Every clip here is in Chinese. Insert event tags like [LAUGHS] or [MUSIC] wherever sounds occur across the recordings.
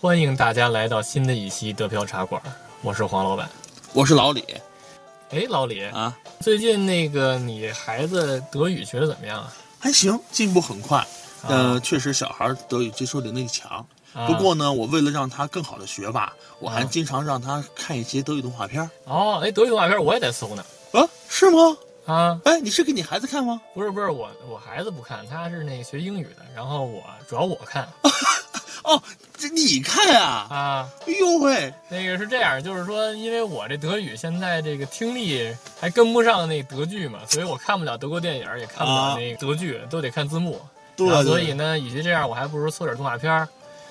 欢迎大家来到新的一期德飘茶馆，我是黄老板。我是老李哎，老李，啊，最近那个你孩子德语学的怎么样啊？还行，进步很快。啊呃，确实小孩德语接受能力强。啊不过呢，我为了让他更好的学吧，我还啊经常让他看一些德语动画片儿。哦，哎，德语动画片我也在搜呢。啊，是吗？啊，哎，你是给你孩子看吗？不是不是，我我孩子不看，他是那个学英语的，然后我主要我看 [LAUGHS] 哦，这你看啊、啊。哎呦喂，那个是这样，就是说，因为我这德语现在这个听力还跟不上那德剧嘛，所以我看不了德国电影，也看不啊了那个德剧，都得看字幕。对所以呢，与其这样，我还不如搜点动画片儿。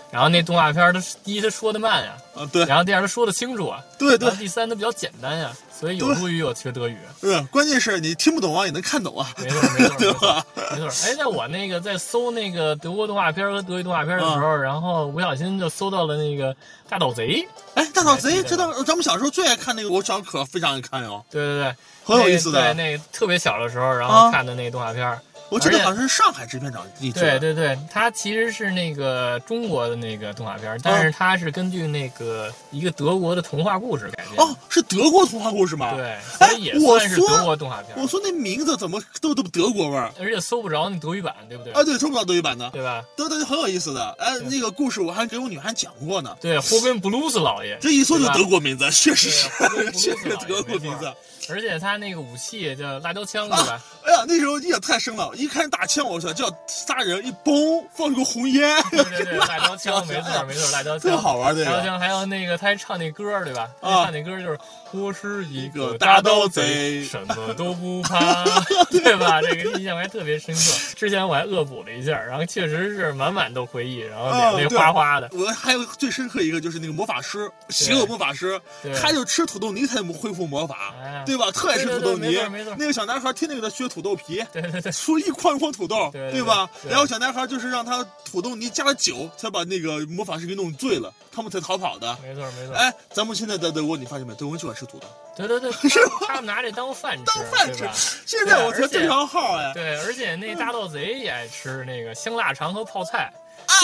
然后那动画片儿，它第一它说的慢呀，啊，对然后第二它说的清楚啊，对对第三它比较简单呀，所以有助于我学德语。是，关键是你听不懂啊，也能看懂啊，没错没错对 [LAUGHS] 没错吧？没错。哎，在我那个在搜那个德国动画片和德语动画片的时候，嗯然后不小心就搜到了那个大盗贼。哎，大盗贼，知道咱们小时候最爱看那个，我小可非常爱看哟，对对对，很有意思的那那个特别小的时候，然啊后看的那个动画片儿。我记得好像是上海制片厂译制的。对对对，它其实是那个中国的那个动画片，但是它是根据那个一个德国的童话故事改编。哦，是德国童话故事吗？。对，所以也我算是德国动画片我。说那名字怎么都都德国味儿而且搜不着那德语版，对不对？啊？对，搜不着德语版的，对吧？德德很有意思的。哎，那个故事我还给我女孩讲过呢。对，[LAUGHS] 霍根布鲁斯老爷，这一说就德国名字，确实是 [LAUGHS] 确实是德国名字。而且他那个武器叫辣椒枪，对吧？哎呀，那时候你也太生了，一看大枪，我说就要杀人，一嘣放个红烟，对对对，辣椒 [LAUGHS] 枪，没错没错，辣椒枪，[LAUGHS] 特好玩这个。辣椒枪，还有那个他还唱那歌，对吧？啊唱那歌就是我是一个个大盗贼什么都不怕，[LAUGHS] 对吧？这个印象还特别深刻。之前我还恶补了一下，然后确实是满满都回忆，然后啊眼泪对花花的。我还有最深刻一个就是那个魔法师，邪恶魔法师，他就吃土豆泥才能恢复魔法哎，对吧？特爱吃土豆泥没错。那个小男孩天天给他削土豆皮，对对对，出一筐筐土豆，对对吧？对然后小男孩就是让他土豆泥加了酒，才把那个魔法师给弄醉了，他们才逃跑的。没错没错。哎，咱们现在在德国，你发现没？德国人就爱吃土豆，对对对，[LAUGHS] 他们拿这当饭吃，当饭吃。现在我对而且才正常号哎，对，而且那大盗贼也爱吃那个香腊肠和泡菜，啊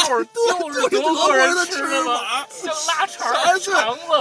就是 [LAUGHS] 就是德国人的吃法。[LAUGHS] 香腊肠子。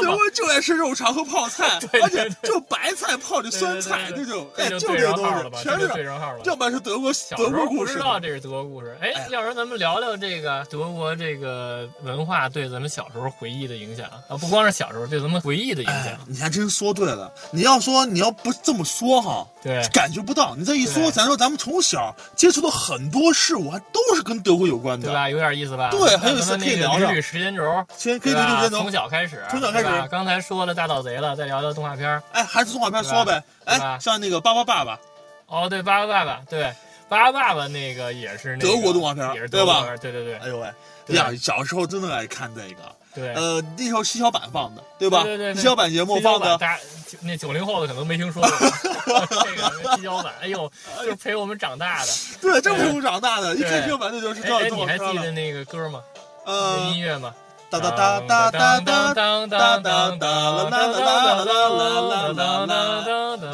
德国人就爱吃肉肠和泡菜，[LAUGHS] 而且就白菜泡的酸菜对对对那种，哎，就这就对这东西上号了吧？全是，上号了。要不然是德国小德时候不知。道这是德国故事，哎哎，要不然咱们聊聊这个德国这个文化对咱们小时候回忆的影响啊，不光是小时候对咱们回忆的影哎响，，你还真说对了。你要说你要不这么说哈，对感觉不到。你这一说，咱说咱们从小接触的很多事物，还都是跟德国有关的。对吧？有点意思吧？对很有意思那咱们可以聊聊那个捋捋时间轴，先可以对吧对对对从小开始，从小开始刚才说了大盗贼了，再聊聊动画片儿。哎，还是动画片说呗。哎，像那个巴巴爸爸，哦，对，巴巴爸爸，对，巴巴爸爸那个也是那个德国动画片儿也是对吧德国动画片儿对对对哎呦喂，对呀，小时候真的爱看这个。对。呃，那时候西小板放的，对吧？对对对，西小板节目放的，大家那九零后的可能没听说过 [LAUGHS] 这个西小板，哎呦，就是陪我们长大的。对，真陪我们长大的，一对看西小版那就是知哎哎，你还。记得那个歌吗？那呃音，乐吗？哒哒哒哒哒哒哒哒哒哒啦啦啦啦啦啦啦啦，对。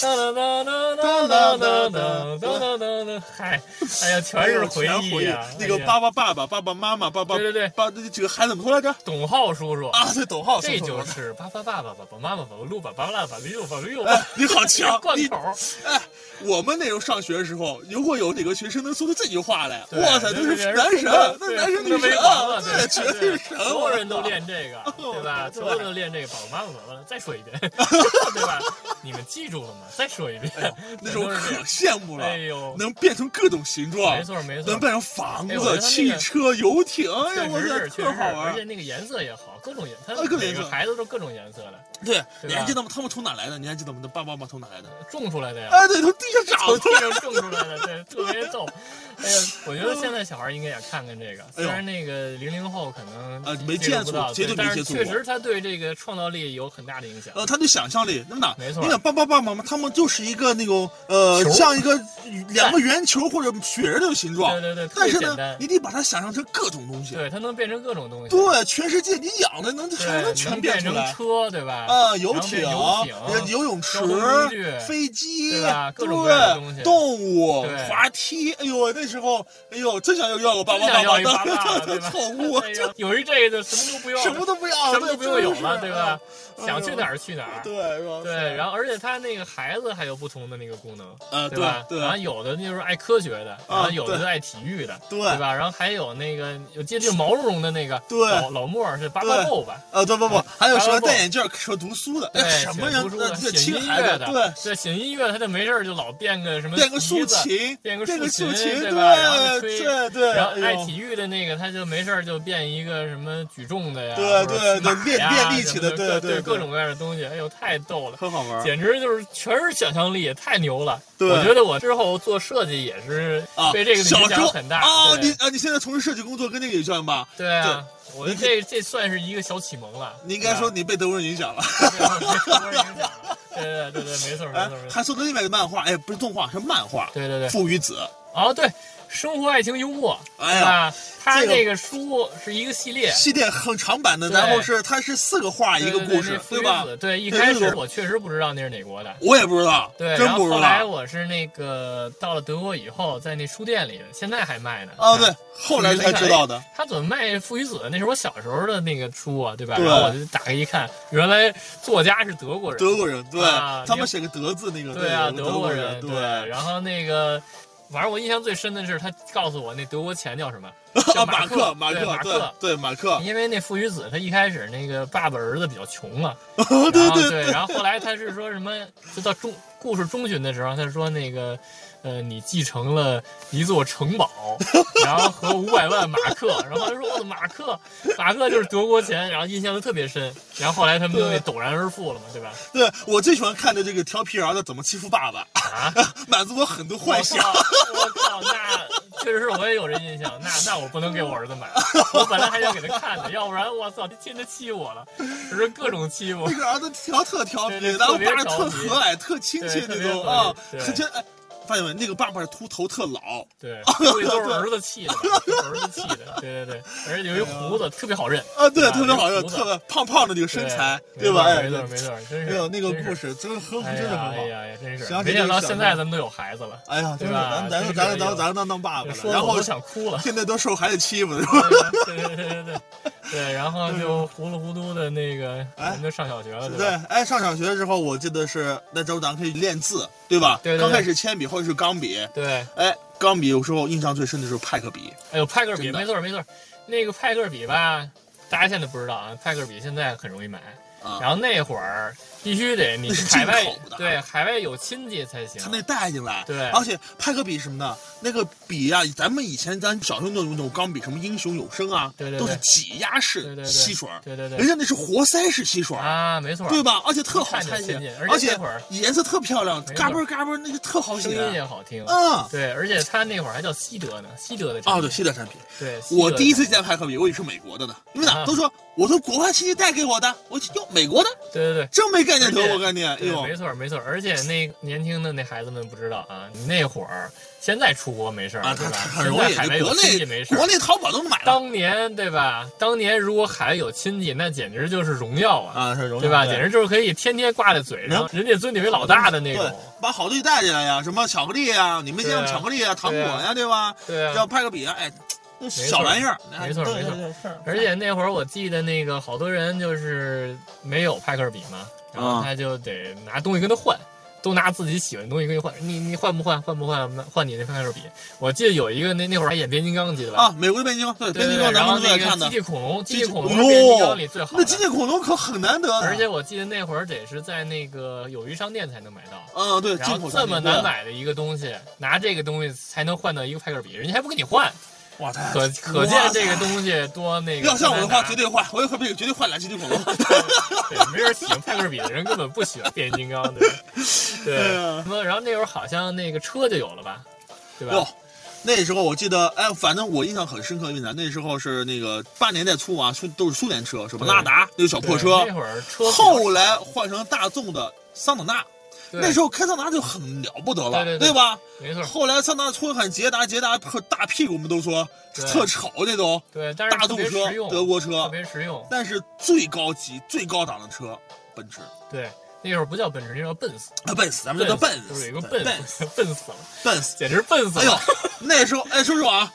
哒哒哒哒哒哒哒哒哒哒哒哒，嗨，哎呀，全是回忆忆啊！。那个爸爸爸爸爸爸妈妈爸爸对对对爸这几个孩子怎么说来着？董浩叔叔，啊，对，董浩，这说说就是爸爸爸爸爸爸妈妈爸爸路爸爸爸爸六爸六哎，你好强，你贯口。哎，我们那时候上学的时候，如果有哪个学生能说出这句话来，对哇塞，对对那是男神，那对男神女神对，绝对是神，所有人都练这个，对吧？所有人都练这个，爸爸妈妈爸爸，再说一遍，对吧？你们记住了吗？再说一遍，那种可羡慕了哎，呦，能变成各种形状，没错没错能，变成房子、汽车、游艇，哎呀，我确实觉得是确实是，特好玩而且。那个颜色也好，各种颜，它啊各种颜色每个孩子都各种颜色的，对，你还记得吗？他们从哪来的？你还记得我们的爸爸妈妈从哪来的？种出来的呀。哎，对，从地下长从出来。地上种出来的，对，特别逗。哎呀，我觉得现在小孩应该也看看这个，虽然那个零零后可能呃没接触绝对没接触过确实他对这个创造力有很大的影响。呃，他对想象力，真的，没错你想爸爸爸爸妈妈，他们就是一个那种呃，像一个两个圆球或者雪人的形状，对对对，但是呢。你得把它想象成各种东西。对，它能变成各种东西。对，全世界你养的能对，还能全变变成出来。车，对吧？啊，游艇、游泳池飞机，对吧各种各样的东西动物、滑梯。哎呦，那时候，哎呦，真想要要个爸真爸爸想要一爸爸爸，[LAUGHS] 对吧？宠物，哎呦有一这个就什么都不要，什么都不要，什么都不用有了，对对吧？？想去哪儿去哪儿。对，是吧？对，然后而且他那个孩子还有不同的那个功能，呃，对吧？对然后有的就是爱科学的，然后有的爱体育的，对对吧？然后还有那个，我记得就毛茸茸的那个，对老老莫是巴巴豆吧？呃，对不不，还有喜欢巴拉布戴眼镜儿说读书的，对，哎，什么人写音乐的，对，对，写音乐，他就没事儿就老变个什么变个竖琴，变个竖竖琴，对吧？然后就对吹。对对，然后爱体育的那个，他就没事儿就变一个什么举重的呀，对对对练练力气的对对对各种各样的东西，哎呦，太逗了。很好玩。简直就是全是想象力，太牛了！对我觉得我之后做设计也是啊，被这个影响很大。啊，对你啊，你现在从事设计工作跟那个有关吧？对啊，我觉得这这算是一个小启蒙了。你应该说你被德国人影响了。对吧被德国人影响。[LAUGHS] 对对对对，没错没哎错没，错。还说的另外一个漫画，哎，不是动画，是漫画，对对对，父与子。哦对，生活爱情幽默，哎呀？他这个书是一个系列。系列很长版的，然后是它是四个画一个故事，对吧？？对，一对对对开始我确实不知道那是哪国的。我也不知道，对，真不知然后后来。我是那个到了德国以后，在那书店里，现在还卖呢。哦，对，后来才知道的。他怎么卖《父与子》？那是我小时候的那个书啊，对吧？然后我就打开一看，原来作家是德国人。德国人，对啊他们写个德字那个，对啊，德国人，对。然后那个，反正我印象最深的是，他告诉我那德国钱叫什么？[LAUGHS] 叫啊，马克，马克马克对马克，因为那父与子，他一开始那个爸爸儿子比较穷啊，[LAUGHS] 对对对，然后后来他是说什么？就到中故事中旬的时候，他说那个，呃，你继承了一座城堡，[LAUGHS] 然后和五百万马克，然后他说我的马克，马克就是德国钱，然后印象就特别深。然后后来他们就那陡然而富了嘛，对吧？对我最喜欢看的这个调皮儿子怎么欺负爸爸，啊，满足我很多幻想。我靠，那确实是我也有这印象。那那我不能给我儿子买，我本来还想给他看的，要不然我操，他天天欺负我了，就是各种欺负那。个儿子调特调皮，然后爸特和蔼、特亲切那种啊，真哎。发现没？那个爸爸是秃头特老，[LAUGHS] 对，都是儿子气的儿子气的。对对对，而且有一胡子特别好认啊，对，啊特别好认，特别胖胖的那个身材，对吧？哎，没错没错，真是没有那个故事，真很哎真的很好呀哎。呀呀，真是想想到现在咱们都有孩子了，哎呀，真吧咱咱咱咱咱当当爸爸了，然后想哭了。现在都受孩子欺负，[LAUGHS] 是吧？对对对对对对，然后就糊里糊涂的那个，哎就上小学了，对吧？，哎，上小学的时候，我记得是那时候咱可以练字，对吧？对对对刚开始铅笔，后来是钢笔。对，哎，钢笔有时候印象最深的就是派克笔，哎呦，派克笔，没错没错，那个派克笔吧，大家现在不知道啊，派克笔现在很容易买，啊然后那会儿必须得你那是海外进口的对海外有亲戚才行。他，那带进来。对。而且派克笔什么的，那个笔呀、咱们以前咱小时候用那种钢笔，什么英雄有声啊，对对对都是挤压式吸水，对对对。人家那是活塞式吸水。啊，没错，对吧？而且特好一看就看见亲近，而而且颜色特漂亮，嘎嘣嘎嘣，那个特好声写。音也好听，啊对，而且他那会儿还叫西德呢，西德的产啊，品。对，西德产品。对，我第一次见派克笔，我以为是美国的呢，因为哪啊。都说我从国外亲戚带给我的，我就哟，美国的，对对对。真没概念德国概念。哎对，呦没，错没错，而且那年轻的那孩子们不知道啊，你那会儿现在出国没事儿，啊，它对吧？很容易，现在海外有国亲戚没事儿国。内淘宝都能买了当年对吧？当年如果海外有亲戚，那简直就是荣耀啊，啊，是荣耀对吧？简直就是可以天天挂在嘴上，人家尊你为老大的那对种。，把好东西带进来呀，什么巧克力呀，你们见过巧克力啊、糖果呀，对吧？对啊要，派个笔啊，哎，小玩意儿，没错没错对对是而且那会儿我记得那个好多人就是没有派克笔嘛，然后啊他就得拿东西跟他换，都拿自己喜欢的东西跟你换。你你换不换？换不换？换你那派克笔。我记得有一个那那会儿还演变形金刚，记得吧？啊，美国的变形金刚，对，变形金刚咱然后那个们最爱看的机，器恐龙，机器恐龙是变形金刚里最好。那机器恐龙可很难得，而且我记得那会儿得是在那个友谊商店才能买到。嗯，对，然后这么难，买的一个东西，拿这个东西才能换到一个派克笔，人家还不给你换，对哇，太可可见这个东西多那个。要像我的话，绝对换，我也会绝对换俩机器恐龙。对，没人喜欢派克比的人根本不喜欢变形金刚，[LAUGHS] 对吧对。什么？然后那会儿好像那个车就有了吧，对吧？哟，那时候我记得，哎，反正我印象很深刻，为啥？那时候是那个八年代初啊，苏都是苏联车，什么对拉达那个小对破车那，会儿车后来换成大众的桑塔纳，对那时候开桑塔纳就很了不得了，对对对吧？没错，后来桑塔纳出的很捷达，捷达特大屁股，我们都说特丑那种对，但是大众车德国车特，别实用。但是最高级、最高档的车，奔驰对，那会儿不叫奔驰，那叫奔死，啊，奔驰，咱们叫它奔就是有一个奔奔死，奔 [LAUGHS] 死了，奔死。简直笨死了。哎呦，那时候，哎，说实话啊，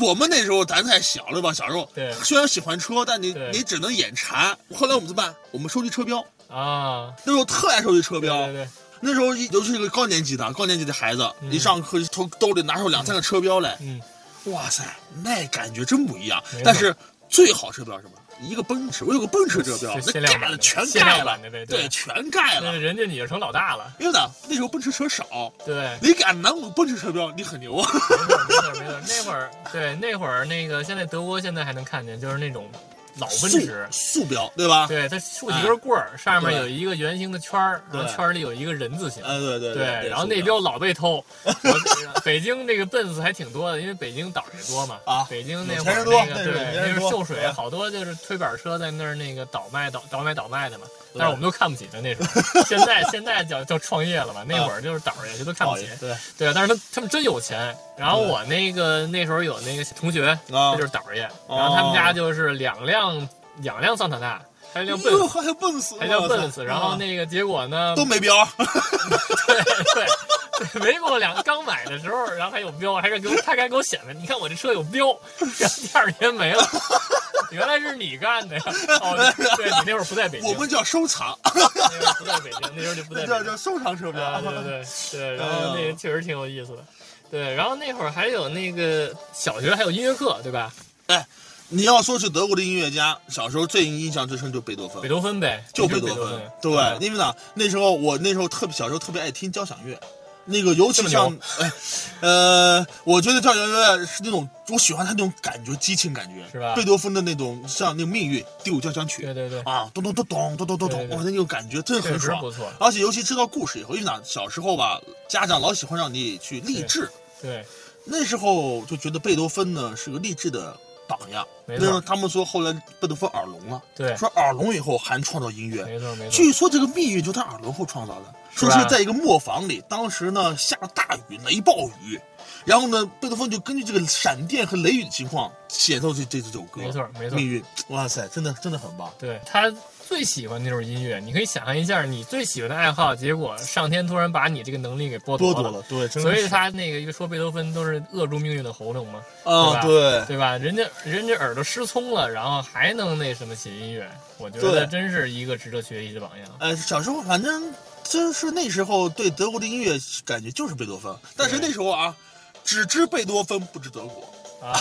我们那时候咱太小了吧？小时候，对虽然喜欢车，但你你只能眼馋。后来我们怎么办？我们收集车标，啊，那时候特爱收集车对标。对对，那时候一尤其是个高年级的高年级的孩子，嗯一上课从兜里拿出两三个车标来，嗯，哇塞，那感觉真不一样。但是最好车标是什么？一个奔驰，我有个奔驰车标，那盖了全盖了对对，全盖了。那人家你就成老大了，因为呢，那时候奔驰车少，对。你敢拿我奔驰车标，你很牛啊！没错没错没错，那会儿对那会儿那个现在德国现在还能看见，就是那种老奔驰，素素标，对吧？对它竖几根棍儿，上面有一个圆形的圈儿，然后圈儿里有一个人字形。哎，对对对，然后那标老被偷，[LAUGHS] 北京这个奔子还挺多的，因为北京岛也多嘛。啊北京那有会儿那那个对，那是秀水，好多就是推板车在那儿那个倒卖倒倒买倒卖的嘛。对但是我们都看不起他那时候，现在现在叫叫创业了吧，那会儿就是倒儿爷，谁都看不起。对对，但是他他们真有钱。然后我那个那时候有那个同学，啊他就是倒儿爷，然后他们家就是两辆两辆桑塔纳，还有一辆奔哟，驰，还奔死，还叫哇塞奔驰。然后啊那个结果呢，都没标，对对对，没过两刚买的时候，然后还有标，还是给我他还给我显摆，你看我这车有标，然后第二天没了，原来是你干的呀！哦，对你那会儿不在北京，我们叫收藏，那会儿不在北京，那时候就不在。[LAUGHS] 叫叫收藏车标啊，。对对对对，然后那个确实挺有意思的。对，然后那会儿还有那个小学还有音乐课，对吧？哎，你要说是德国的音乐家，小时候最印象最深就贝多芬。贝，多芬呗，就贝贝多芬。对嗯，因为呢，那时候我那时候特别小时候特别爱听交响乐。那个，尤其像 [LAUGHS] 呃，我觉得交响乐是那种我喜欢他那种感觉，激情感觉，是吧？贝多芬的那种，像那个《命运》第五交响曲，对对对，啊，咚咚咚咚咚咚咚咚，对对。哇，那种感觉真的很爽。不错。而且尤其知道故事以后，因为呢，小时候吧，家长老喜欢让你去励志，对，那时候就觉得贝多芬呢是个励志的榜样。没错那时候他们说后来贝多芬耳聋了，对，说耳聋以后还创造音乐。没错没错。据说这个命运就是他耳聋后创造的，说是在一个磨坊里，当时呢下了大雨，雷暴雨，然后呢贝多芬就根据这个闪电和雷雨的情况写奏这这这首歌。没错没错命运，哇塞，真的真的很棒。对他最喜欢那种音乐，你可以想象一下，你最喜欢的爱好，结果上天突然把你这个能力给剥夺剥夺了，对，所以他那个一个说贝多芬都是扼住命运的喉咙嘛，啊，对对，对吧？人家人家耳朵失聪了，然后还能那什么写音乐，我觉得真是一个值得学习的榜样。呃，小时候反正就是那时候对德国的音乐感觉就是贝多芬，但是那时候啊，只知贝多芬不知德国，啊，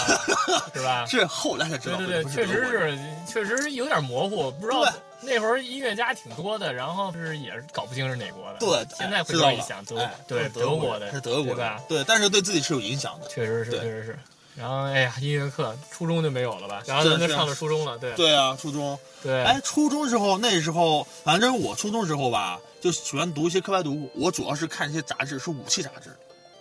是吧？[LAUGHS] 是后来才知对对对，道贝多芬确实是，确实有点模糊，不知道那会儿音乐家挺多的，然后是也是搞不清是哪国的。对，现在回知道了头一想，德哎对德国的是德国的对吧？对，但是对自己是有影响的。确实是，确实是。然后哎呀，音乐课初中就没有了吧？然后咱就上了初中了，对对啊，初中，对哎，初中时候那时候，反正我初中时候吧，就喜欢读一些课外读物。我主要是看一些杂志，是武器杂志，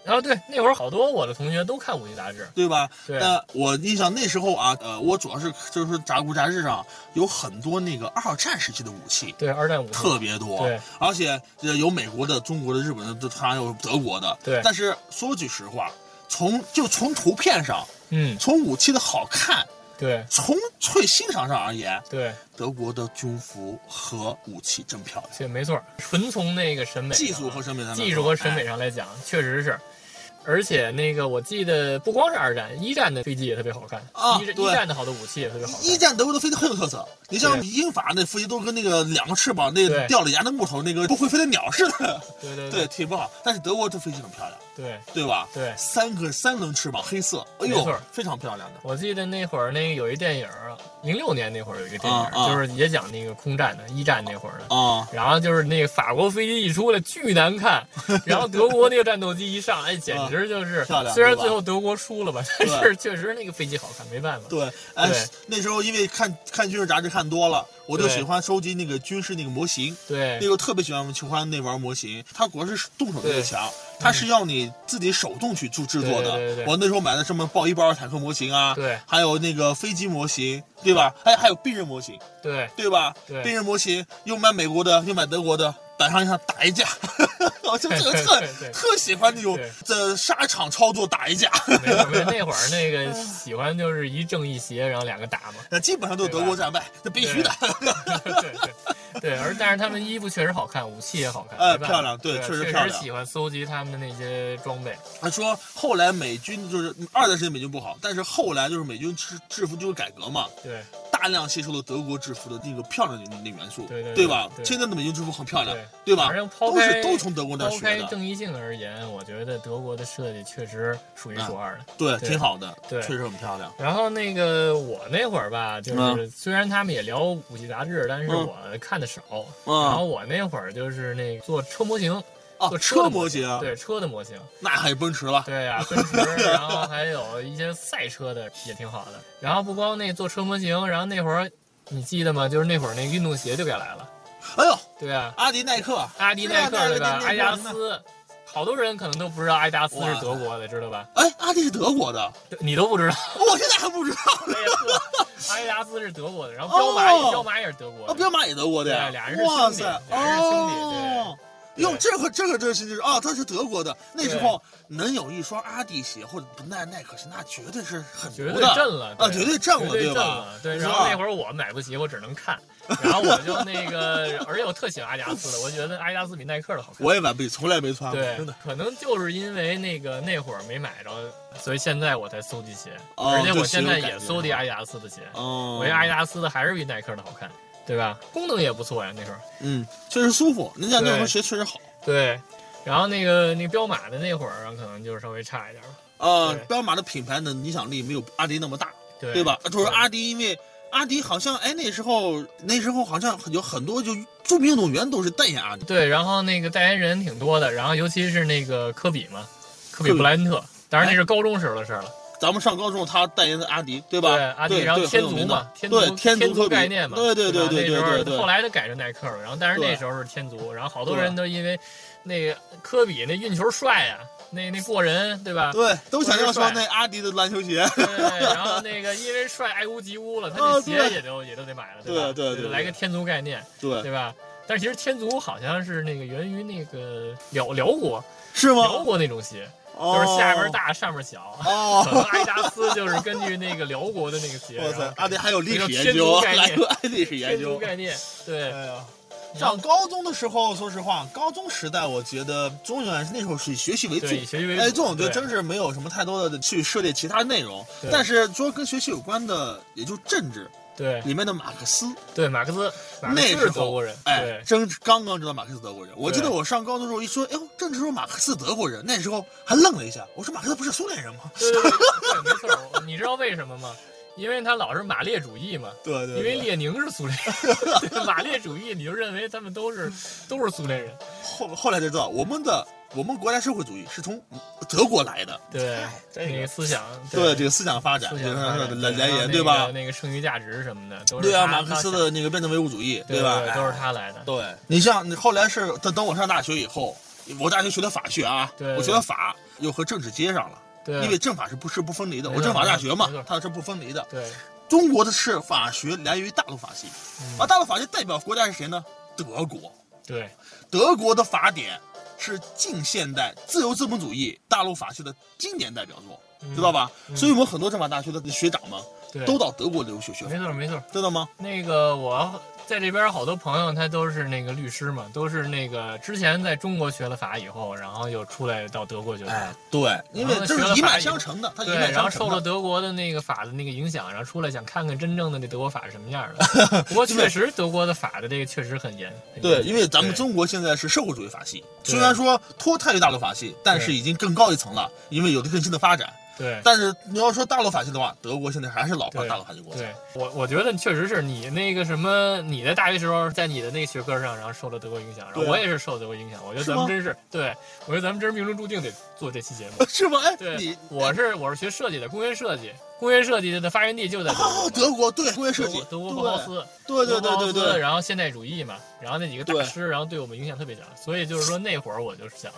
然后对那会儿好多我的同学都看武器杂志，对吧？对那我印象那时候啊，呃，我主要是就是杂物杂志上有很多那个二战时期的武器。对二战武器特别多，对，而且呃有美国的、中国的、日本的，都还有德国的，对但是说句实话，从就从图片上，嗯，从武器的好看，对从粹欣赏上而言，对，德国的军服和武器真漂亮。对没错，纯从那个审美技术和审美上技术和审美上来讲，确实是。而且那个我记得不光是二战，一战的飞机也特别好看啊对一战的好多武器也特别好看。一战德国的飞机很有特色，你像英法那飞机都跟那个两个翅膀那掉了牙的木头那个不会飞的鸟似的，对对 [LAUGHS] 对，挺不好。但是德国这飞机很漂亮，对，对吧？对三个三棱翅膀，黑色，哎呦非常漂亮的。我记得那会儿那个有一电影儿，零六年那会儿有一个电影就是也讲那个空战的，一战那会儿的。啊，然后就是那个法国飞机一出来巨难看，[LAUGHS] 然后德国那个战斗机一上来，简直就是虽然最后德国输了吧，但是确实那个飞机好看，没办法。对，哎对，那时候因为看看军事杂志看多了，我就喜欢收集那个军事那个模型。对那个特别喜欢喜欢那玩模型，它主要是动手能力强，它是要你自己手动去做制作的。对对对对我那时候买的什么豹一豹二坦克模型啊，对还有那个飞机模型，对吧？还还有兵人模型，对对吧？对兵人模型又买美国的，又买德国的，摆上一场打一架，[LAUGHS] 我就这个特特喜欢那种在沙场操作打一架，没有没有，那会儿那个喜欢就是一正一邪，然后两个打嘛。[LAUGHS] 那基本上都是德国战败，那必须的。对。[LAUGHS] 对对，而但是他们衣服确实好看，武器也好看，漂亮对对确确实漂亮。实喜欢搜集他们的那些装备。他说后来美军就是二战时期美军不好，但是后来就是美军制制服就是改革嘛，对大量吸收了德国制服的那个漂亮的那那元素，对对对吧？对现在的美军制服很漂亮，对对吧反正？抛都开是都从德国那学的，开正义性而言，我觉得德国的设计确实数一数二的。对，对挺好的，对确实很漂亮。然后那个我那会儿吧，就是嗯虽然他们也聊武器杂志，但是嗯我看的少。嗯然后我那会儿就是那个做车模型，哦做，车模型，对车的模型，那还有奔驰了，对呀、[LAUGHS] 奔驰，然后还有一些赛车的也挺好的。然后不光那做车模型，然后那会儿你记得吗？就是那会儿那运动鞋就给来了，哎呦，对啊，阿迪耐克，阿迪耐克对吧？阿迪达斯，好多人可能都不知道阿迪达斯是德国的，知道吧？哎，阿迪是德国的，你都不知道。我现在还不知道阿迪达斯是德国的，然后 [LAUGHS] 彪马也哦彪马也是德国啊，的。彪马也德国的，对俩人是兄弟，俩人是兄弟哦。对哟，这个这个这个是就是啊，他是德国的。那时候能有一双阿迪鞋或者不耐耐克鞋，那绝对是很绝对震了啊，绝对震了，绝对震吧？了？对，然后那会儿我买不起，我只能看，然后我就那个，[LAUGHS] 而且我特喜欢阿迪达斯的，我觉得阿迪达斯比耐克的好看。我也买不起，从来没穿过，对真的。，可能就是因为那个那会儿没买着，所以现在我才搜集鞋，哦而且我现在也搜集阿迪达斯的鞋，哦，我觉得阿迪达斯的还是比耐克的好看，对吧？功能也不错呀，那时候。嗯，确实舒服。那家那对双鞋确实好对，然后那个那个彪马的那会儿可能就是稍微差一点吧，啊对。彪马的品牌的影响力没有阿迪那么大，对对吧？就是阿迪，因为阿迪好像哎那时候那时候好像有很多就著名运动员都是代言阿迪。对，然后那个代言人挺多的，然后尤其是那个科比嘛，科比布莱恩特，当然那是高中时候的事儿了。咱们上高中他代言的阿迪，对吧？对阿迪，然后天足嘛，天足对天足概念嘛，对对对吧对对那时候对对。后来就改成耐克了，然后但是那时候是天足，然后好多人都因为那个科比那运球帅呀，那那过人，对吧？对，都想要或者帅双那阿迪的篮球鞋。对，然后那个因为帅爱屋及乌了，他啊那鞋也都也都得买了，吧？对对对对来个天足概念，对，对吧？但是其实天足好像是那个源于那个辽辽国，是吗辽？国那种鞋，就就是下边。大上面小。哦，阿迪达斯就是根据那个辽国的那个鞋，哇塞阿迪还有历史研这究，个天足概念还有历史研究。概念，对，哎呀，上高中的时候，说实话，高中时代，我觉得中原那时候是以学习为主，学习为主哎，这种就真是没有什么太多的去涉猎其他内容。对但是说跟学习有关的，也就政治对里面的马克思，对，马克思，那是德国人，哎对，真刚刚知道马克思德国人。我记得我上高中的时候一说，哎呦，政治说马克思德国人，那时候还愣了一下。我说马克思不是苏联人吗？对对对对，没错。你知道为什么吗？因为他老是马列主义嘛，对对因为列宁是苏联人，[LAUGHS] 马列主义你就认为他们都是都是苏联人，后后来才知道，我们的我们国家社会主义是从德国来的。对，这个思想，对这个思想发展，来来源，对对吧？那个剩余价值什么的都是对啊，他马克思的那个辩证唯物主义，对吧？都是哎他来的。对，你像你后来是等等我上大学以后，我大学学的法学啊，对我学的法又和政治接上了，对，因为政法是不是不分离的，我政法大学嘛它是不分离的。对，中国的是法学来源于大陆法系，嗯而大陆法系代表国家是谁呢？德国。对，德国的法典是近现代自由资本主义大陆法系的经典代表作，知道吧？所以我们很多政法大学的学长们都到德国留学学法，没错没错。知道吗？那个我在这边好多朋友，他都是那个律师嘛，都是那个之前在中国学了法以后，然后又出来到德国学法。哎，对，因为这是一脉相承的，他一对，脉然后受了相承的。德国的那个法的那个影响，然后出来想看看真正的那德国法是什么样的。[LAUGHS] 不过确实德国的法的这个确实很严。很对，因为咱们中国现在是社会主义法系，虽然说脱胎于大陆法系，但是已经更高一层了，因为有了更新的发展。对但是你要说大陆法系的话，德国现在还是老牌大陆法系国家。对，我我觉得确实是你那个什么，你在大学时候在你的那个学科上，然后受了德国影响，然后我也是受德国影响。我觉得咱们真是，对我觉得咱们真是命中注定得做这期节目。[LAUGHS] 是吗？哎，对你，我是我是学设计的，工业设计，工业设计的发源地就在德国哦。，德国对工业设计，德国包豪斯，对对对对对，然后现代主义嘛，然后那几个大师，然后对我们影响特别大，所以就是说那会儿我就是想，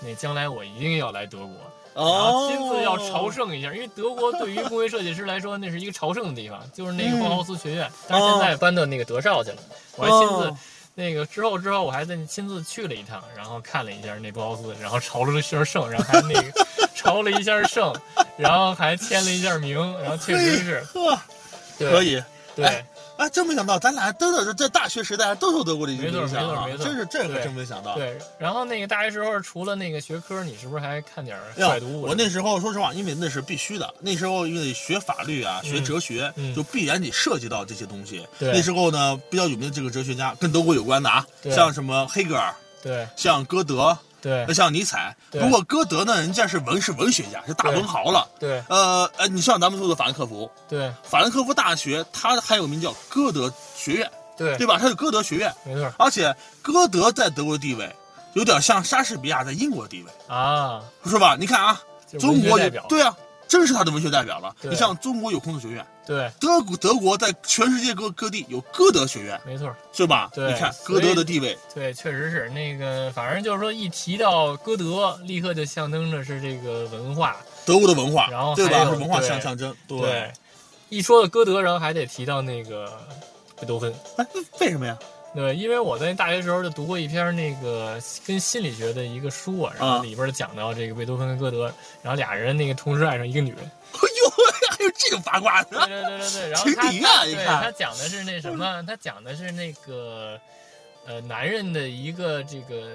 那将来我一定要来德国，然后哦，亲自要朝圣一下，因为德国对于工业设计师来说，那是一个朝圣的地方，[LAUGHS] 就是那个包豪斯学院，但是现在搬到那个德绍去了，我还亲自。哦那个之后之后，我还在亲自去了一趟，然后看了一下那包豪斯，然后朝了一下圣，然后还那个 [LAUGHS] 朝了一下圣，然后还签了一下名，然后确实是。[LAUGHS] 可以。对哎啊，真没想到，咱俩都是在大学时代都受德国的影响啊没错没！错真是这个真没想到。对。然后那个大学时候，除了那个学科，你是不是还看点儿？我那时候说实话，因为那是必须的。那时候因为学法律啊，学哲学，嗯就必然得涉及到这些东西。对那时候呢，比较有名的这个哲学家跟德国有关的啊，对像什么黑格尔，对像歌德，对。像尼采。对。不过歌德呢，人家是文是文学家，是大文豪了。对。呃呃，你像咱们说的法兰克福，对。法兰克福大学，它还有名叫歌德学院，对。对吧？它是歌德学院，没错。而且歌德在德国的地位，有点像莎士比亚在英国的地位，啊，是吧？你看啊，中国有文学代表。对啊，真是他的文学代表了。你像中国有孔子学院，对，德国德国在全世界各各地有歌德学院，没错。是吧？对你看歌德的地位，对，确实是那个，反正就是说，一提到歌德，立刻就象征着是这个文化。德国的文化然后，对吧？是文化象象征。对，对，一说到歌德，然后还得提到那个贝多芬。哎，为什么呀？对，因为我在大学时候就读过一篇那个跟心理学的一个书啊，然后啊里边讲到这个贝多芬跟歌德，然后俩人那个同时爱上一个女人。[LAUGHS] 哎呦，还有这个八卦对呢？对对对对，然后他情敌啊你看他讲的是那什么，他讲的是那个呃男人的一个这个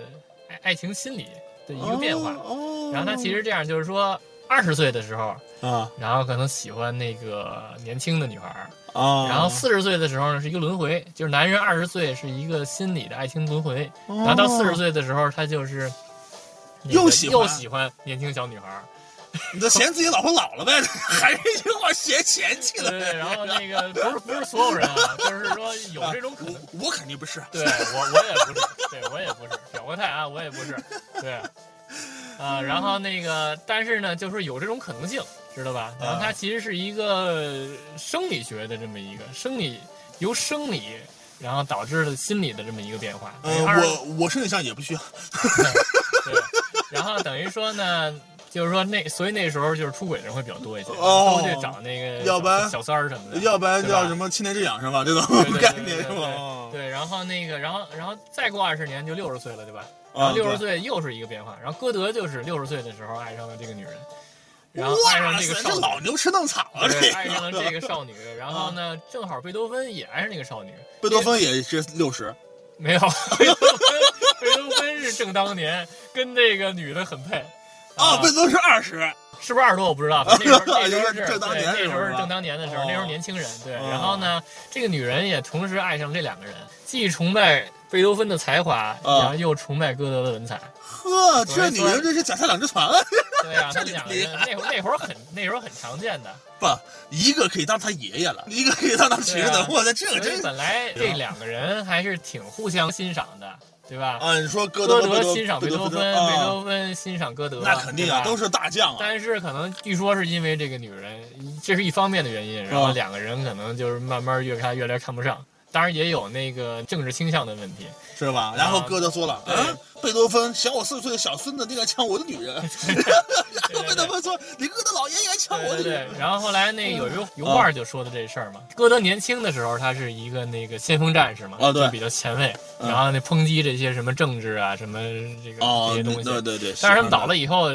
爱爱情心理的一个变化。哦，然后他其实这样，就是说二十岁的时候，啊然后可能喜欢那个年轻的女孩儿，啊，然后四十岁的时候呢是一个轮回，就是男人二十岁是一个心理的爱情轮回，然后到四十岁的时候他就是又喜欢又喜欢年轻小女孩儿，你都嫌自己老婆老了呗？[LAUGHS] 还是一句话嫌嫌弃了对然后那个不是不是所有人啊，就是说有这种可能。我我肯定不是。对我我也不是，对我也不是，表个态啊，我也不是，对，啊、然后那个，但是呢，就是有这种可能性，知道吧？然后它其实是一个生理学的这么一个生理，由生理然后导致了心理的这么一个变化。我我身体上也不需要。[LAUGHS] 对，然后等于说呢。就是说那，所以那时候就是出轨的人会比较多一些，哦都去找那个要不然小小三儿什么的，要不然叫什么七年之痒是吧？这种概念是吧？哦对，然后那个，然后然后再过二十年就六十岁了，对吧？然啊，后六十岁又是一个变化，然后歌德就是六十岁的时候爱上了这个女人，然后爱上，这这个少女，老牛吃嫩草爱上了这个少女，[LAUGHS] 然后呢，正好贝多芬也爱上那个少女，贝多芬也是六十，没有，贝多芬贝多芬是正当年，跟这个女的很配。[LAUGHS] 啊，贝多芬是二十，是不是二十多我不知道，反正那时候 [LAUGHS] 那时候是正当年对那时候是正当年的时候，哦那时候年轻人对。哦然后呢，这个女人也同时爱上这两个人，既崇拜贝多芬的才华，哦然后又崇拜歌德的文采。呵，这女人真是脚踏两只船 [LAUGHS] 啊！[LAUGHS] 对呀、这他两个人那会儿那会儿很那时候很常见的，不，一个可以当他爷爷了，一个可以当他情人。我操，这个真本来这两个人还是挺互相欣赏的，对吧？啊！你说歌歌德欣赏贝贝多芬，啊贝多芬欣赏歌德，那肯定啊，都是大将啊。但是可能据说是因为这个女人，这是一方面的原因，然后两个人可能就是慢慢越看越来越看不上，当然也有那个政治倾向的问题。是吧？然后歌德说了，对嗯，贝多芬小我四岁的小孙子，你敢抢我的女人？[LAUGHS] 然后贝多芬说，你歌德老爷爷敢抢我的对对女人？对，然后后来那有一个油画就说的这事儿嘛。歌德年轻的时候，他是一个那个先锋战士嘛，啊对就比较前卫，嗯然后那抨击这些什么政治啊，什么这个哦这些东西。对对对，但是他们的老了以后，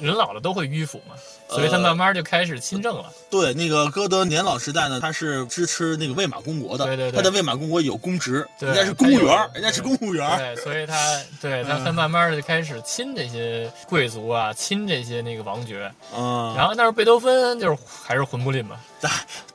人老了都会迂腐嘛，所以他慢慢就开始亲政了。对，那个歌德年老时代呢，他是支持那个魏玛公国的，对对对他在魏玛公国有公职，对人家是公务员人家是公务员，对，所以他 [LAUGHS] 对他嗯他慢慢的就开始亲这些贵族啊，亲这些那个王爵。嗯，然后但是贝多芬就是还是混不吝嘛。[LAUGHS]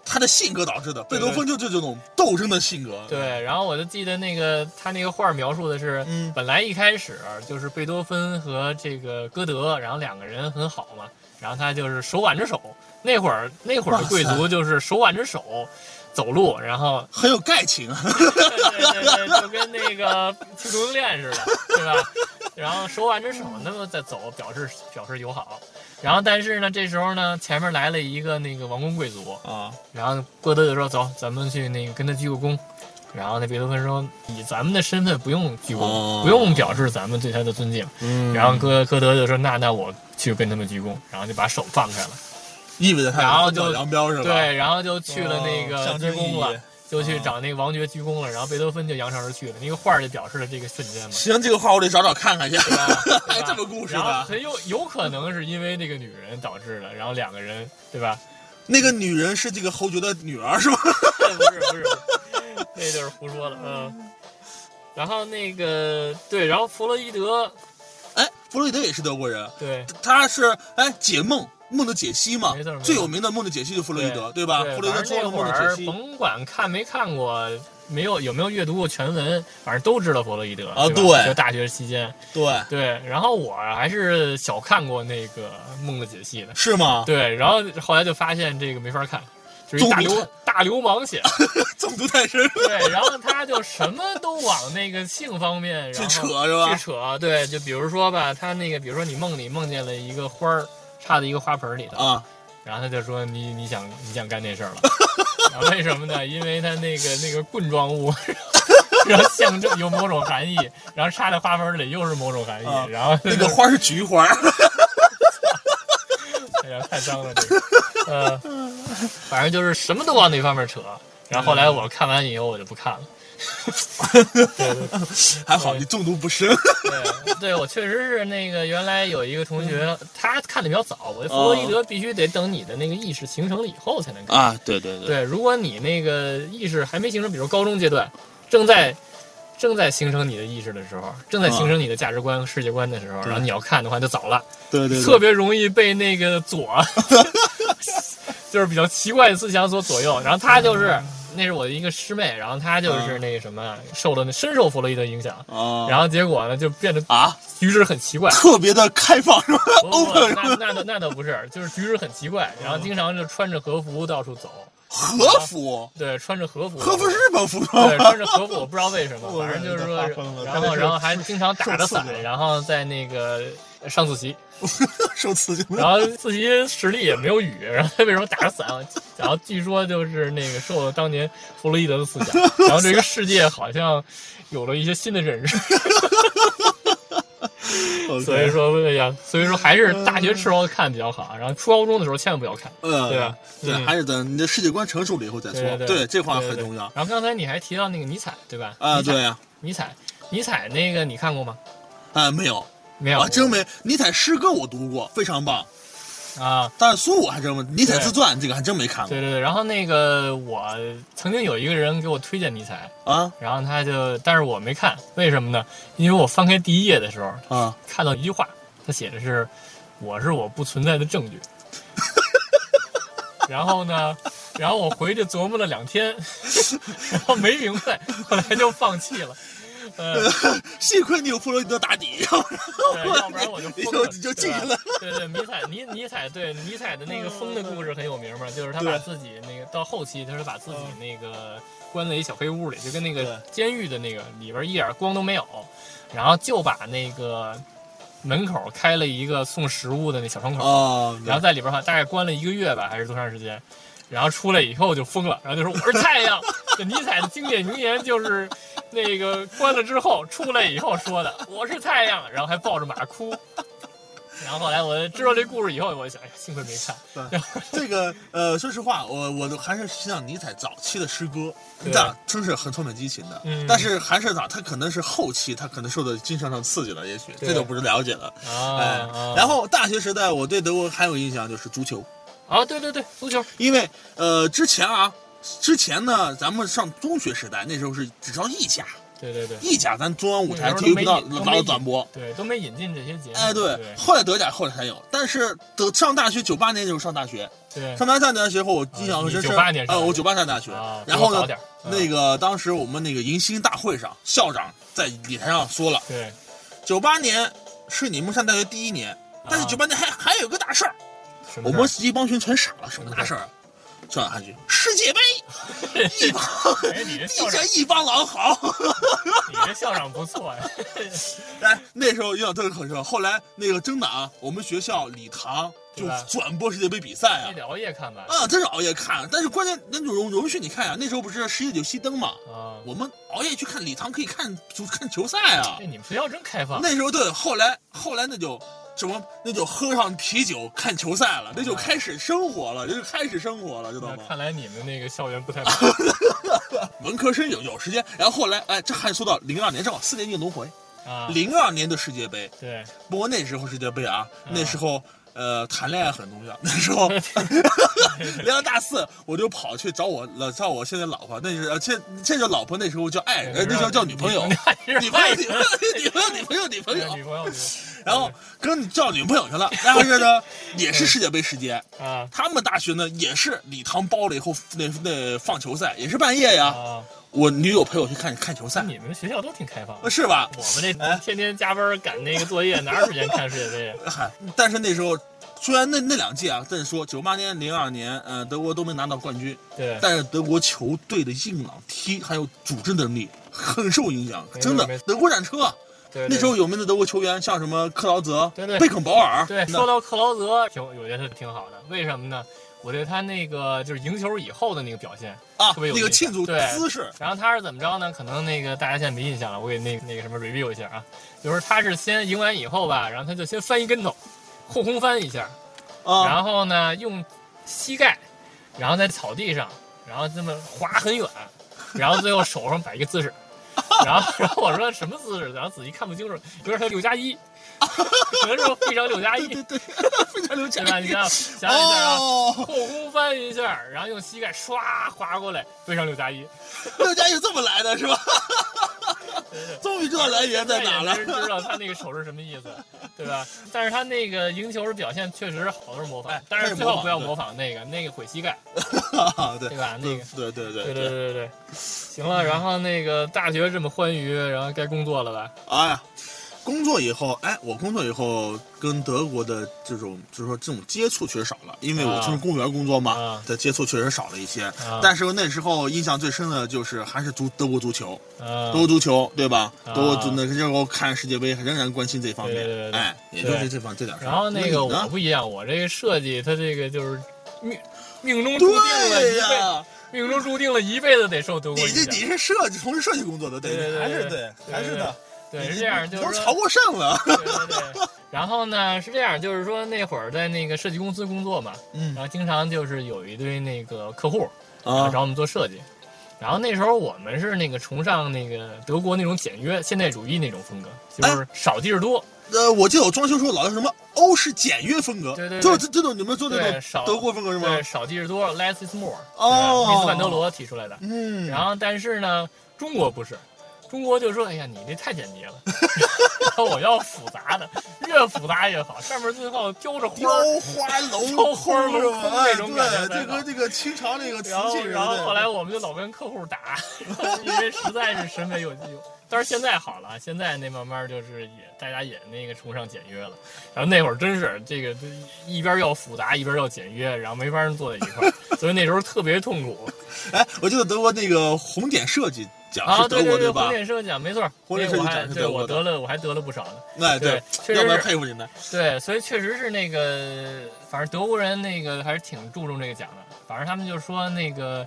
他的性格导致的，贝多芬就就这种斗争的性格，对，然后我就记得那个他那个画描述的是，嗯本来一开始就是贝多芬和这个歌德，然后两个人很好嘛，然后他就是手挽着手，那会儿那会儿的贵族就是手挽着手走路，然后很有盖情啊，对对对对，就跟那个去同性恋似的，对吧？然后手挽着手那么在走，表示表示友好。然后但是呢，这时候呢，前面来了一个那个王公贵族，啊，然后郭德就说：“走，咱们去那个跟他鞠个躬。”然后那贝多芬说：“以咱们的身份不用鞠躬，哦不用表示咱们对他的尊敬。嗯然后歌歌德就说：“那那我去跟他们鞠躬。”然后就把手放开了。意味着他然后就有分道扬镳是吧？对，然后就去了那哦个就去找那个王爵鞠躬了。然后贝多芬就扬长而去了。那个画就表示了这个瞬间嘛。行，这个画我得找找看看去，[LAUGHS] 还这么故事然后的。很有有可能是因为那个女人导致的，然后两个人对吧？那个女人是这个侯爵的女儿是吧？不 [LAUGHS] 是不是，不是 [LAUGHS] 那就是胡说的，嗯。然后那个对，然后弗洛伊德哎，弗洛伊德也是德国人，对他是哎解梦梦的解析嘛最有名的梦的解析就是弗洛伊德，对吧？对弗洛伊德做了反正那会儿梦的解析甭管看没看过，没有有没有阅读过全文，反正都知道弗洛伊德啊对对就大学期间对，对。然后我还是小看过那个梦的解析的，是吗？对。然后后来就发现这个没法看，就是大流大流氓写的。中毒太深，对，然后他就什么都往那个性方面然后去扯是吧去扯，对，就比如说吧，他那个，比如说你梦里梦见了一个花儿插在一个花盆里头，啊，然后他就说你你想你想干这事儿了，然 [LAUGHS] 后为什么呢？因为他那个那个棍状物。然后象征有某种含义，然后插在花盆里又是某种含义，啊然后那个花是菊花，[LAUGHS] 哎呀，太脏了这个，呃，反正就是什么都往那方面扯。然后后来我看完以后我就不看了。[LAUGHS] 对对还好你中毒不深。对，对我确实是那个原来有一个同学，他看的比较早。我弗洛伊德必须得等你的那个意识形成了以后才能看。啊，对对对，对，如果你那个意识还没形成，比如高中阶段，正在正在形成你的意识的时候，正在形成你的价值观、世界观的时候，然后你要看的话就早了，对对特别容易被那个左，[LAUGHS] 就是比较奇怪的思想所左右。然后他就是，那是我的一个师妹，然后她就是那个什么，受了深受弗洛伊德影响，啊，然后结果呢就变得啊，举止很奇怪。特别的开放是吧？那那倒那倒不是，就是举止很奇怪，然后经常就穿着和服到处走，和服，对，穿着和服，和服是日本服装对，穿着和服，我不知道为什么，[LAUGHS] 反正就是说然后然后还经常打着伞然后在那个上自习，[LAUGHS] 受刺激然后自习室里也没有雨，然后他为什么打着伞？[LAUGHS] 然后据说就是那个受了当年弗洛伊德的思想，然后这个世界好像有了一些新的认识，[LAUGHS] 所以说哎呀，所以说还是大学时候看比较好，然后初高中的时候千万不要看。嗯，对吧对，嗯还是等你的世界观成熟了以后再说。对对，这话很重要然后刚才你还提到那个尼采，对吧？啊。对呀，尼采，尼采那个你看过吗？啊，没有，没有，啊真没。尼采诗歌我读过，非常棒，啊。但是书我还真没。尼采自传这个还真没看过对对对，然后那个我曾经有一个人给我推荐尼采，啊然后他就，但是我没看，为什么呢？因为我翻开第一页的时候，啊看到一句话，他写的是“我是我不存在的证据”。[LAUGHS] 然后呢，然后我回去琢磨了两天，[LAUGHS] 然后没明白，后来就放弃了。呃，[LAUGHS] 幸亏你有弗洛伊德打底，要不然对，要不然我就疯了，你就你就进去了。对对，尼采尼尼采对尼采的那个风的故事很有名嘛，就是他把自己那个到后期，他是把自己那个关在一小黑屋里，就跟那个监狱的那个里边一点光都没有，然后就把那个门口开了一个送食物的那小窗口，哦，然后在里边哈大概关了一个月吧，还是多长时间？然后出来以后就疯了，然后就说我是太阳。这尼采的经典名言就是那个关了之后出来以后说的，我是太阳，然后还抱着马哭。然后后来我知道这故事以后，我就想，哎呀，幸亏没看。这个呃，说实话，我我都还是欣赏尼采早期的诗歌，对那真是很充满激情的。嗯但是还是咋，他可能是后期他可能受到精神上刺激了，也许这就不是了解了。啊哎啊，然后大学时代，我对德国还有印象就是足球，啊，对对对，足球，因为呃之前啊，之前呢，咱们上中学时代那时候是只知道意甲，对对对意甲咱中央舞台体育频道老转播。对，都没引进这些节目。哎，对，对后来德甲后来才有，但是等上大学九八年就是上大学，对上大上大学后，我印象很深。98年我九八上大学啊，然后呢那个当时我们那个迎新大会上，校长在礼台上说了，对，九八年是你们上大学第一年，但是啊九八年还还有个大事儿，我们一帮群全傻了，什么大事儿？校长喊句世界杯，[LAUGHS] 一帮地 [LAUGHS] 下一帮狼嚎。[LAUGHS] 你这校长不错呀。哎，那时候印象特别很深。后来那个真的啊，我们学校礼堂就转播世界杯比赛啊。得熬夜看吧？啊，真是熬夜看，但是关键那就容容许你看啊，那时候不是十一点熄灯嘛，啊，我们熬夜去看礼堂可以看就看球赛啊哎，。你们学校真开放。那时候对，后来后来那就什么那就喝上啤酒看球赛了，那就开始生活了，那就开始生活了，知道吗？看来你们那个校园不太好。[LAUGHS] 文科生有有时间，然后后来哎，这还说到零二年，正好四年级轮回，啊，零二年的世界杯，对，不过那时候世界杯啊，嗯那时候呃谈恋爱很重要。[LAUGHS] 那时候连到大四，我就跑去找我老找我现在老婆，那是呃现现在老婆那时候叫爱人，呃那时候叫 [LAUGHS] 女朋友，女朋友。女朋友女朋友女朋友女朋友女，[LAUGHS] 朋友，然后跟你叫女朋友去了。然后是呢也是世界杯时间，啊。他们大学呢也是礼堂包了以后那那放球赛，也是半夜呀。啊，我女友陪我去看看球赛，你们学校都挺开放的。是吧？我们这哎天天加班赶那个作业，哪有时间看世界杯但是那时候虽然那那两届啊，再说九八年、零二年，呃，德国都没拿到冠军，对，但是德国球队的硬朗踢还有组织能力很受影响，真的。德国战车啊，对那时候有名的德国球员像什么克劳泽、对对贝肯鲍尔，对，说到克劳泽，挺我觉得他挺好的，为什么呢？我对他那个就是赢球以后的那个表现啊特别有那个庆祝对姿势，然后他是怎么着呢？可能那个大家现在没印象了，我给那个那个什么 review 一下啊，就是他是先赢完以后吧，然后他就先翻一跟头，后空翻一下，啊，然后呢用膝盖，然后在草地上，然后这么滑很远，然后最后手上摆一个姿势，然后然后我说什么姿势？然后仔细看不清楚，有点像六加一，[LAUGHS] 可能是非常六加一，对对，[LAUGHS] 非常流对吧？你想想一下啊。后空翻一下，然后用膝盖唰滑过来，飞上六加一。六加一这么来的是吧？[LAUGHS] 终于知道来源在哪了，知道他那个手是什么意思，[LAUGHS] 对吧？但是他那个赢球的表现确实好多模仿，但是最好不要模仿那个，那个毁膝盖，[LAUGHS] 对吧？那个，对对对对对对对，行了，然后那个大学这么欢愉，然后该工作了吧？哎呀。工作以后，哎，我工作以后跟德国的这种，就是说这种接触确实少了，因为我啊。就是公务员工作嘛啊，的接触确实少了一些。啊。但是那时候印象最深的就是还是足德国足球，嗯德国足球对吧？啊。德国足那时候看世界杯仍然关心这方面，对对对对。哎，也就是这方这点事儿。然后那个我不一样，我这个设计它这个就是命命中注定了一命中注定了一辈子得受德国你这影响。你是设计从事设计工作的，对对对还是对。对，还是的，对，是这样，就是曹过胜了。对对对。[LAUGHS] 然后呢，是这样，就是说那会儿在那个设计公司工作嘛，嗯。然后经常就是有一堆那个客户啊。找我们做设计，然后那时候我们是那个崇尚那个德国那种简约现代主义那种风格，就是少即是多，呃，我记得我装修时候老是什么？欧式简约风格，对对对。就是这这种你们说这对少。种德国风格是吗？对，？少即是多，less is more，哦。对吧米斯范德罗提出来的。嗯，然后但是呢，中国不是，中国就说，哎呀，你这太简洁了，[LAUGHS] 我要复杂的，越复杂越好，上面最后雕着花雕。花镂雕花空是吧？镂空哎那种感觉对，这才好个这个清朝那个瓷然后，器。然后后来我们就老跟客户打，[LAUGHS] 因为实在是审美有有。但是现在好了，现在那慢慢就是也大家也那个崇尚简约了。然后那会儿真是这个这一边要复杂，一边要简约，然后没法人坐在一块儿，所以那时候特别痛苦。哎，我记得德国那个红点设计奖啊，是德国对对，吧婚？恋设奖没错，婚恋那我还设计奖是对德国的我得了，我还得了不少呢。哎，对确实要不然是佩服你呢。对，所以确实是那个，反正德国人那个还是挺注重这个奖的。反正他们就说那个，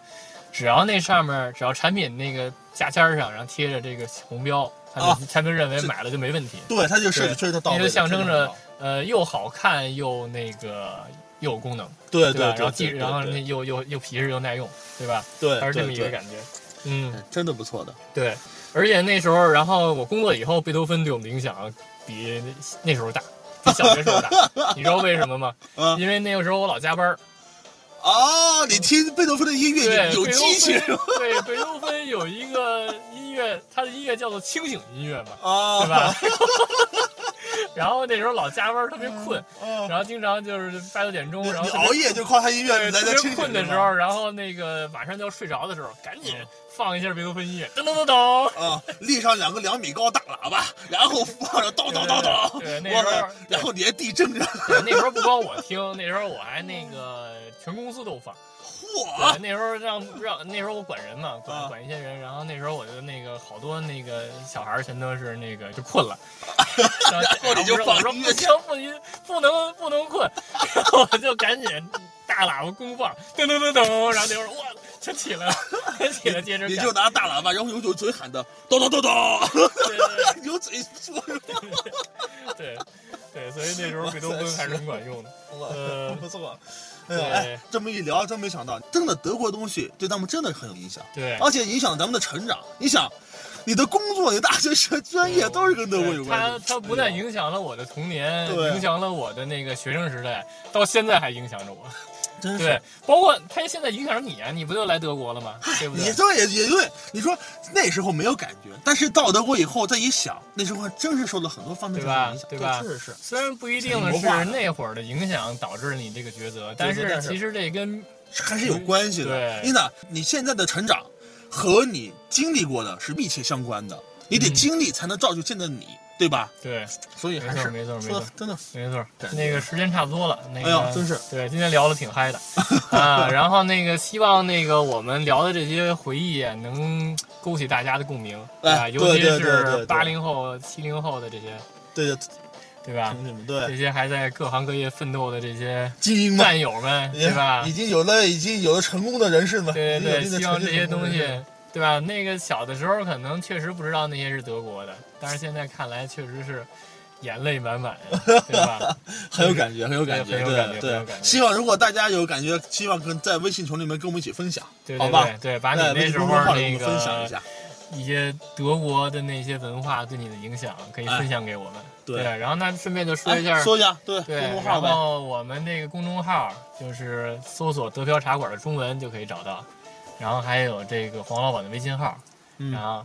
只要那上面只要产品那个价签儿上，然后贴着这个红标，他们、啊他们认为买了就没问题。对，他这个设计对确实到位的，那就象征着呃又好看又那个又有功能，对对然后既然后那又又又皮实又耐用，对吧？对，还是这么对对一个感觉。嗯，哎真的不错的。对。而且那时候，然后我工作以后，贝多芬对我们的影响比那时候大，比小学时候大。[LAUGHS] 你知道为什么吗？啊因为那个时候我老加班儿。啊，你听贝多芬的音乐对，有激情芬对，贝多芬有一个音乐，他的音乐叫做清醒音乐嘛，啊，对吧？[LAUGHS] 然后那时候老加班，特别困，啊？然后经常就是八九点钟，你你然后熬夜就靠他音乐对，特别来来清醒是吗困的时候，然后那个马上就要睡着的时候，赶紧放一下贝多芬音乐，噔噔噔噔。啊，立上两个两米高大喇叭，然后放着叨叨叨叨，对那时候然后连地震着，那时候不光我听，那时候我还那个全公司都放。那时候让让那时候我管人嘛，啊。管管一些人，然后那时候我就那个好多那个小孩儿全都是那个就困了，[LAUGHS] 然后你就我说不行不行不能不能困，[LAUGHS] 然后我就赶紧大喇叭公放，噔噔噔噔，然后那会儿哇全起来了，全 [LAUGHS] 起来接着干你就拿大喇叭，然后有有嘴喊的咚咚咚咚，对对有嘴说，对对，所以那时候贝多芬还是很管用的。呃不错。哎这么一聊，真没想到，真的德国东西对他们真的很有影响，对，而且影响咱们的成长。你想，你的工作、你的大学学专业都是跟德国有关它系。它不但影响了我的童年，对影响了我的那个学生时代，到现在还影响着我。真对，包括他现在影响着你啊，你不就来德国了吗？对不对？也对，也也对。你说那时候没有感觉，但是到德国以后再一想，那时候还真是受了很多方面的影响。对吧是是是。虽然不一定是那会儿的影响导致你这个抉择，但是其实这跟还是有关系的。对你呢，你现在的成长和你经历过的是密切相关的，你得嗯经历才能造就现在的你，对吧？对，所以还是没错没错没错真的，没错感，那个时间差不多了。那个，哎呦真是对，今天聊的挺嗨的 [LAUGHS] 啊。然后那个，希望那个我们聊的这些回忆啊，能勾起大家的共鸣，哎啊，尤其是对八零后、七零后的这些，对对，对吧？同志们，对这些还在各行各业奋斗的这些精英嘛，战友们，对吧已？经有了，已经有了成功的人士们，对对对，希望这些东西对吧？那个小的时候可能确实不知道那些是德国的，但是现在看来确实是眼泪满满，对吧？[LAUGHS] 很有感觉，很有感觉，对很有感觉希望如果大家有感觉，希望跟在微信群里面跟我们一起分享，对好吧对对？把你在微信那时候公众号里那跟我们分享一个下。一些德国的那些文化对你的影响，可以分享给我们。对然后那顺便就说一下哎，说一下，对，对，公众号呗，然后我们那个公众号就是搜索“德飘茶馆”的中文就可以找到，然后还有这个黄老板的微信号，嗯。然后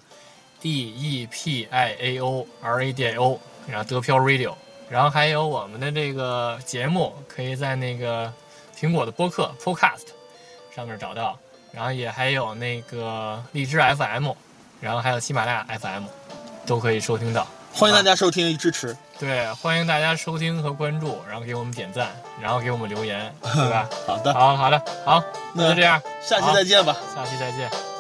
D E P I A O R A D I O，然后德飘 Radio，然后还有我们的这个节目可以在那个苹果的播客 Podcast 上面找到，然后也还有那个荔枝 FM，然后还有喜马拉雅 FM 都可以收听到。欢迎大家收听支持，对，欢迎大家收听和关注，然后给我们点赞，然后给我们留言，对吧？[LAUGHS] 好的，好好的，好，那就这样，下期再见吧。下期再见。